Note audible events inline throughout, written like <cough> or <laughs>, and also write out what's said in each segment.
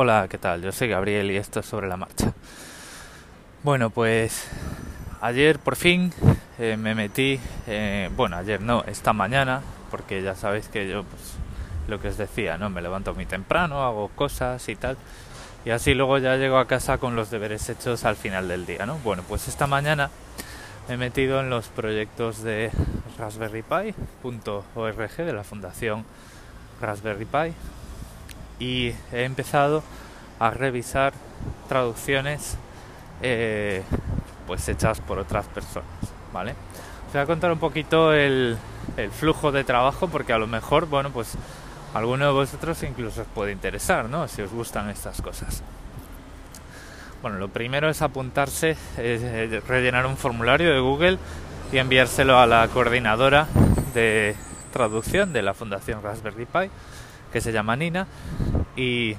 Hola, ¿qué tal? Yo soy Gabriel y esto es sobre la marcha. Bueno, pues ayer por fin eh, me metí, eh, bueno, ayer no, esta mañana, porque ya sabéis que yo, pues, lo que os decía, ¿no? Me levanto muy temprano, hago cosas y tal, y así luego ya llego a casa con los deberes hechos al final del día, ¿no? Bueno, pues esta mañana me he metido en los proyectos de Raspberry Pi.org de la Fundación Raspberry Pi y he empezado a revisar traducciones eh, pues hechas por otras personas, ¿vale? Os voy a contar un poquito el, flujo de trabajo porque a lo mejor, bueno, pues alguno de vosotros incluso os puede interesar, ¿no? Si os gustan estas cosas. Bueno, lo primero es apuntarse, rellenar un formulario de Google y enviárselo a la coordinadora de traducción de la Fundación Raspberry Pi, que se llama Nina, y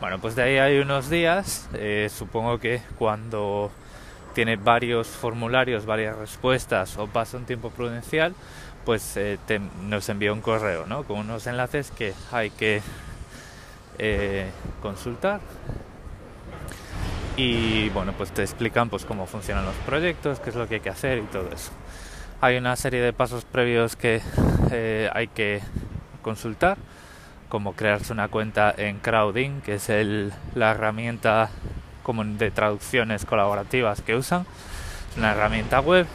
bueno, pues de ahí hay unos días, eh, supongo que cuando tiene varios formularios, varias respuestas o pasa un tiempo prudencial, pues eh, nos envía un correo, ¿no? Con unos enlaces que hay que eh, consultar y bueno, pues te explican pues cómo funcionan los proyectos, qué es lo que hay que hacer y todo eso. Hay una serie de pasos previos que hay que consultar como crearse una cuenta en Crowding, que es el, la herramienta común de traducciones colaborativas que usan. Es una herramienta web.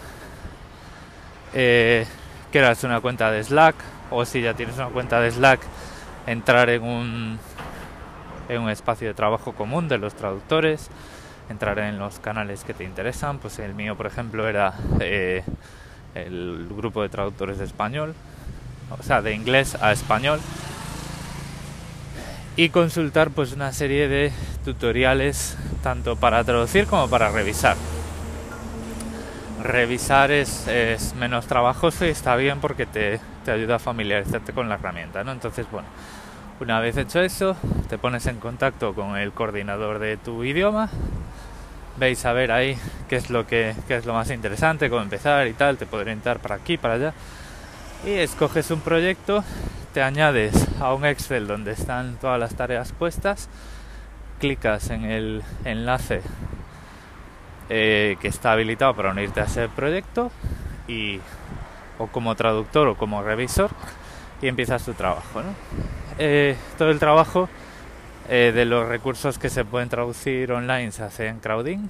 Eh, crearse una cuenta de Slack o si ya tienes una cuenta de Slack, entrar en un, en un espacio de trabajo común de los traductores, entrar en los canales que te interesan. Pues el mío, por ejemplo, era eh, el grupo de traductores de español, o sea, de inglés a español y consultar pues una serie de tutoriales tanto para traducir como para revisar. Revisar es, menos trabajoso y está bien porque te, te, ayuda a familiarizarte con la herramienta, ¿no? Entonces, bueno, una vez hecho eso, te pones en contacto con el coordinador de tu idioma, veis a ver ahí qué es lo que qué es lo más interesante, cómo empezar y tal, te puede orientar para aquí, para allá. Y escoges un proyecto te añades a un Excel donde están todas las tareas puestas, clicas en el enlace eh, que está habilitado para unirte a ese proyecto y o como traductor o como revisor y empiezas tu trabajo. Eh, todo el trabajo eh, de los recursos que se pueden traducir online se hace en crowding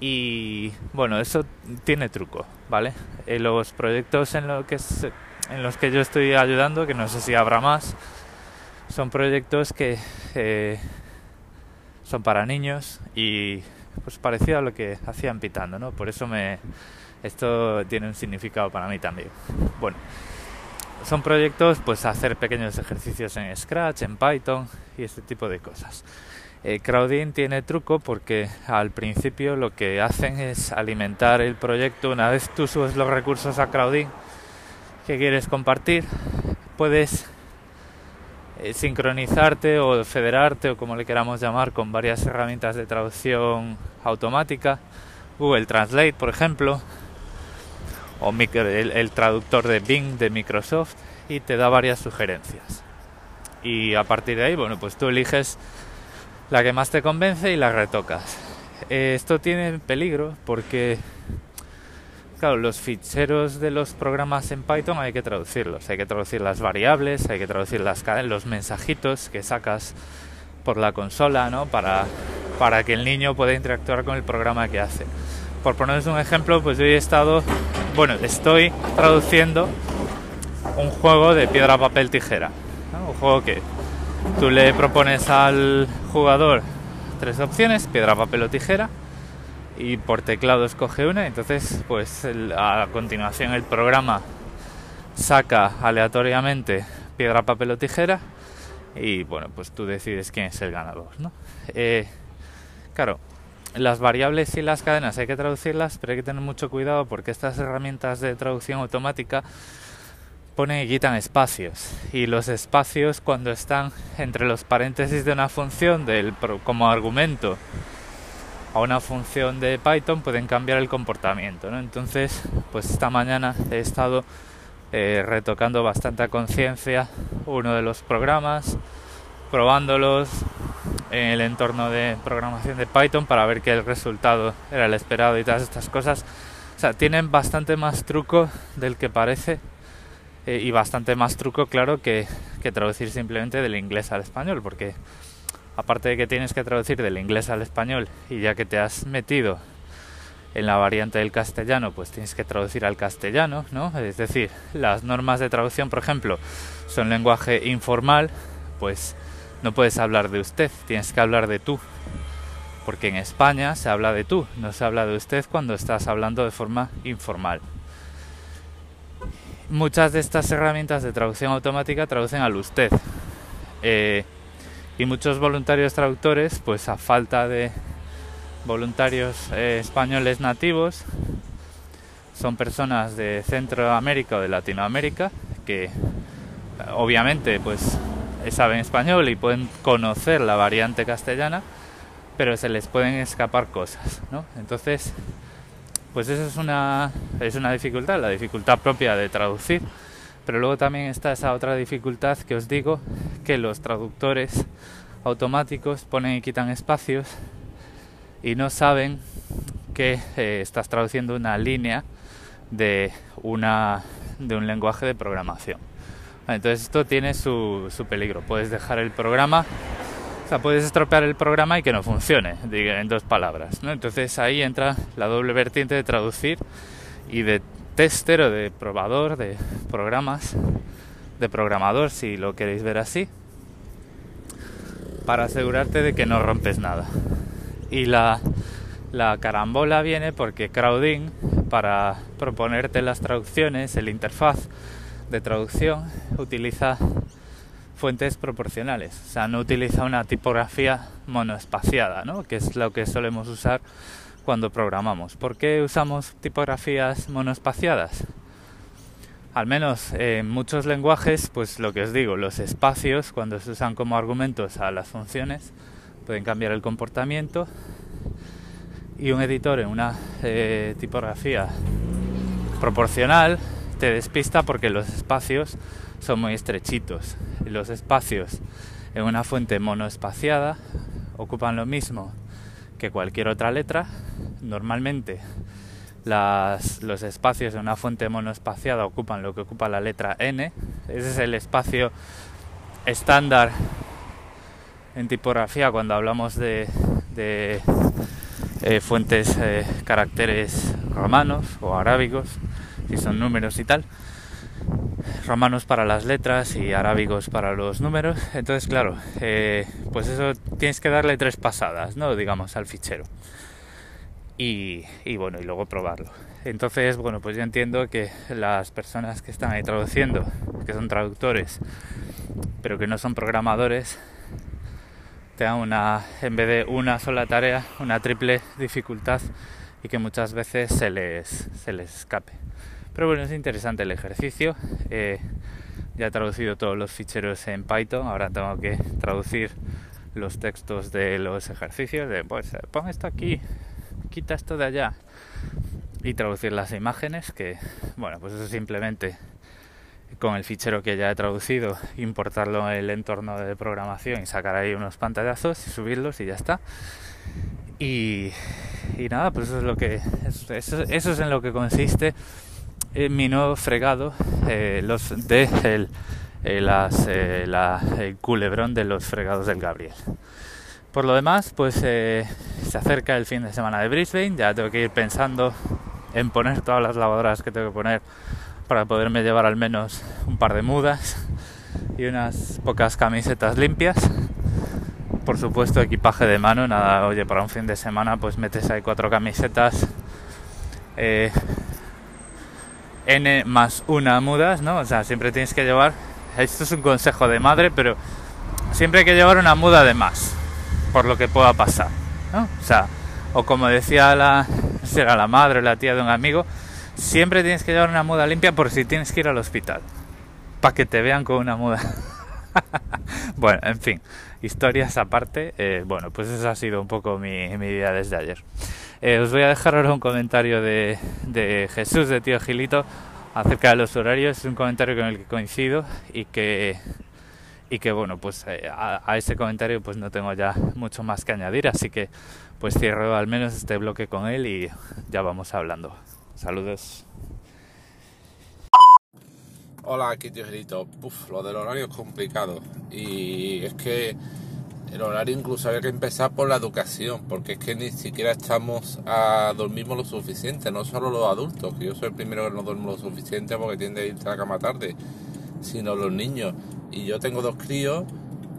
y bueno eso tiene truco, ¿vale? los proyectos en los que se en los que yo estoy ayudando, que no sé si habrá más, son proyectos que eh, son para niños y pues parecido a lo que hacían pitando, ¿no? Por eso me esto tiene un significado para mí también. Bueno, son proyectos pues hacer pequeños ejercicios en Scratch, en Python y este tipo de cosas. Eh, Crowdin tiene truco porque al principio lo que hacen es alimentar el proyecto. Una vez tú subes los recursos a Crowdin, que quieres compartir, puedes eh, sincronizarte o federarte o como le queramos llamar con varias herramientas de traducción automática, Google Translate por ejemplo, o el, traductor de Bing de Microsoft y te da varias sugerencias. Y a partir de ahí, bueno, pues tú eliges la que más te convence y la retocas. Eh, esto tiene peligro porque Claro, los ficheros de los programas en Python hay que traducirlos, hay que traducir las variables, hay que traducir las los mensajitos que sacas por la consola, ¿no? Para, para que el niño pueda interactuar con el programa que hace. Por poneros un ejemplo, pues yo he estado, bueno, estoy traduciendo un juego de piedra, papel, tijera. Un juego que tú le propones al jugador tres opciones, piedra, papel o tijera y por teclado escoge una, entonces pues a continuación el programa saca aleatoriamente piedra, papel o tijera y bueno, pues tú decides quién es el ganador, ¿no? Eh, claro, las variables y las cadenas hay que traducirlas, pero hay que tener mucho cuidado porque estas herramientas de traducción automática ponen y quitan espacios y los espacios cuando están entre los paréntesis de una función del como argumento a una función de Python pueden cambiar el comportamiento. ¿no? Entonces, pues esta mañana he estado eh, retocando bastante a conciencia uno de los programas probándolos en el entorno de programación de Python para ver que el resultado era el esperado y todas estas cosas. O sea, tienen bastante más truco del que parece eh, y bastante más truco, claro, que, que traducir simplemente del inglés al español, porque aparte de que tienes que traducir del inglés al español y ya que te has metido en la variante del castellano, pues tienes que traducir al castellano, ¿no? Es decir, las normas de traducción, por ejemplo, son lenguaje informal, pues no puedes hablar de usted, tienes que hablar de tú. Porque en España se habla de tú, no se habla de usted cuando estás hablando de forma informal. Muchas de estas herramientas de traducción automática traducen al usted. Eh, y muchos voluntarios traductores, pues a falta de voluntarios eh, españoles nativos, son personas de Centroamérica o de Latinoamérica que obviamente pues saben español y pueden conocer la variante castellana, pero se les pueden escapar cosas, ¿no? Entonces, pues eso es una, es una dificultad, la dificultad propia de traducir, pero luego también está esa otra dificultad que os digo, que los traductores automáticos ponen y quitan espacios y no saben que eh, estás traduciendo una línea de, una, de un lenguaje de programación. Entonces esto tiene su, su peligro. Puedes dejar el programa, o sea, puedes estropear el programa y que no funcione, en dos palabras. ¿no? Entonces ahí entra la doble vertiente de traducir y de tester o de probador de programas, de programador, si lo queréis ver así, para asegurarte de que no rompes nada. Y la, la carambola viene porque Crowdin, para proponerte las traducciones, el interfaz, de traducción utiliza fuentes proporcionales, o sea, no utiliza una tipografía monoespaciada, ¿no? que es lo que solemos usar cuando programamos. ¿Por qué usamos tipografías monoespaciadas? Al menos en muchos lenguajes, pues lo que os digo, los espacios, cuando se usan como argumentos a las funciones, pueden cambiar el comportamiento y un editor en una eh, tipografía proporcional te despista porque los espacios son muy estrechitos. Los espacios en una fuente monoespaciada ocupan lo mismo que cualquier otra letra. Normalmente los espacios en una fuente monoespaciada ocupan lo que ocupa la letra N. Ese es el espacio estándar en tipografía cuando hablamos de, eh, fuentes eh, caracteres romanos o arábigos si son números y tal. Romanos para las letras y arábigos para los números. Entonces, claro, eh, pues eso tienes que darle tres pasadas, ¿no? Digamos, al fichero. Y, bueno, y luego probarlo. Entonces, bueno, pues yo entiendo que las personas que están ahí traduciendo, que son traductores, pero que no son programadores, tengan una, en vez de una sola tarea, una triple dificultad y que muchas veces se les, se les escape. Pero bueno, es interesante el ejercicio. Eh, ya he traducido todos los ficheros en Python, ahora tengo que traducir los textos de los ejercicios, de pues eh, pon esto aquí, quita esto de allá y traducir las imágenes, que bueno, pues eso simplemente con el fichero que ya he traducido, importarlo en el entorno de programación y sacar ahí unos pantallazos y subirlos y ya está. Y, nada, pues eso es lo que eso, es en lo que consiste mi nuevo fregado eh, los de el, eh, las, eh, el culebrón de los fregados del Gabriel. Por lo demás, pues se acerca el fin de semana de Brisbane, ya tengo que ir pensando en poner todas las lavadoras que tengo que poner para poderme llevar al menos un par de mudas y unas pocas camisetas limpias. Por supuesto, equipaje de mano, nada, oye, para un fin de semana pues metes ahí cuatro camisetas, n más una mudas, ¿no? O sea, siempre tienes que llevar, esto es un consejo de madre, pero siempre hay que llevar una muda de más, por lo que pueda pasar, ¿no? O sea, o como decía la, era la madre o la tía de un amigo, siempre tienes que llevar una muda limpia por si tienes que ir al hospital, para que te vean con una muda. <laughs> bueno, en fin, historias aparte, eh, bueno, pues eso ha sido un poco mi, mi día desde ayer. Eh, os voy a dejar ahora un comentario de, de, Jesús, de Tío Gilito, acerca de los horarios. Es un comentario con el que coincido y que, y que bueno, pues eh, a, ese comentario pues no tengo ya mucho más que añadir, así que pues cierro al menos este bloque con él y ya vamos hablando. Saludos. Hola, aquí tío Gerito. lo del horario es complicado y es que el horario incluso había que empezar por la educación, porque es que ni siquiera estamos a dormimos lo suficiente, no solo los adultos, que yo soy el primero que no duermo lo suficiente porque tiende a irse a la cama tarde, sino los niños. Y yo tengo dos críos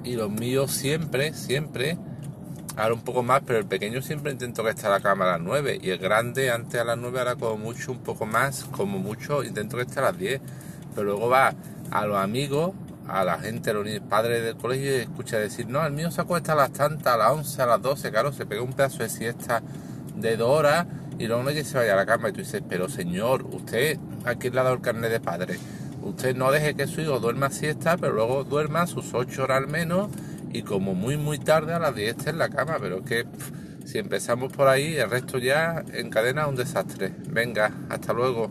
y los míos siempre, siempre, ahora un poco más, pero el pequeño siempre intento que esté a la cama a las 9 y el grande antes a las 9, ahora como mucho un poco más, como mucho intento que esté a las 10, pero luego va a los amigos a la gente, a los padres del colegio y escucha decir, no, el mío se acuesta a las tantas, a las 11, a las 12, claro, se pega un pedazo de siesta de dos horas y luego no que se vaya a la cama y tú dices, pero señor, usted aquí le ha dado el carnet de padre, usted no deje que su hijo duerma siesta, pero luego duerma sus 8 horas al menos y como muy muy tarde a las 10 esté en la cama, pero es que si empezamos por ahí, el resto ya encadena un desastre. Venga, hasta luego.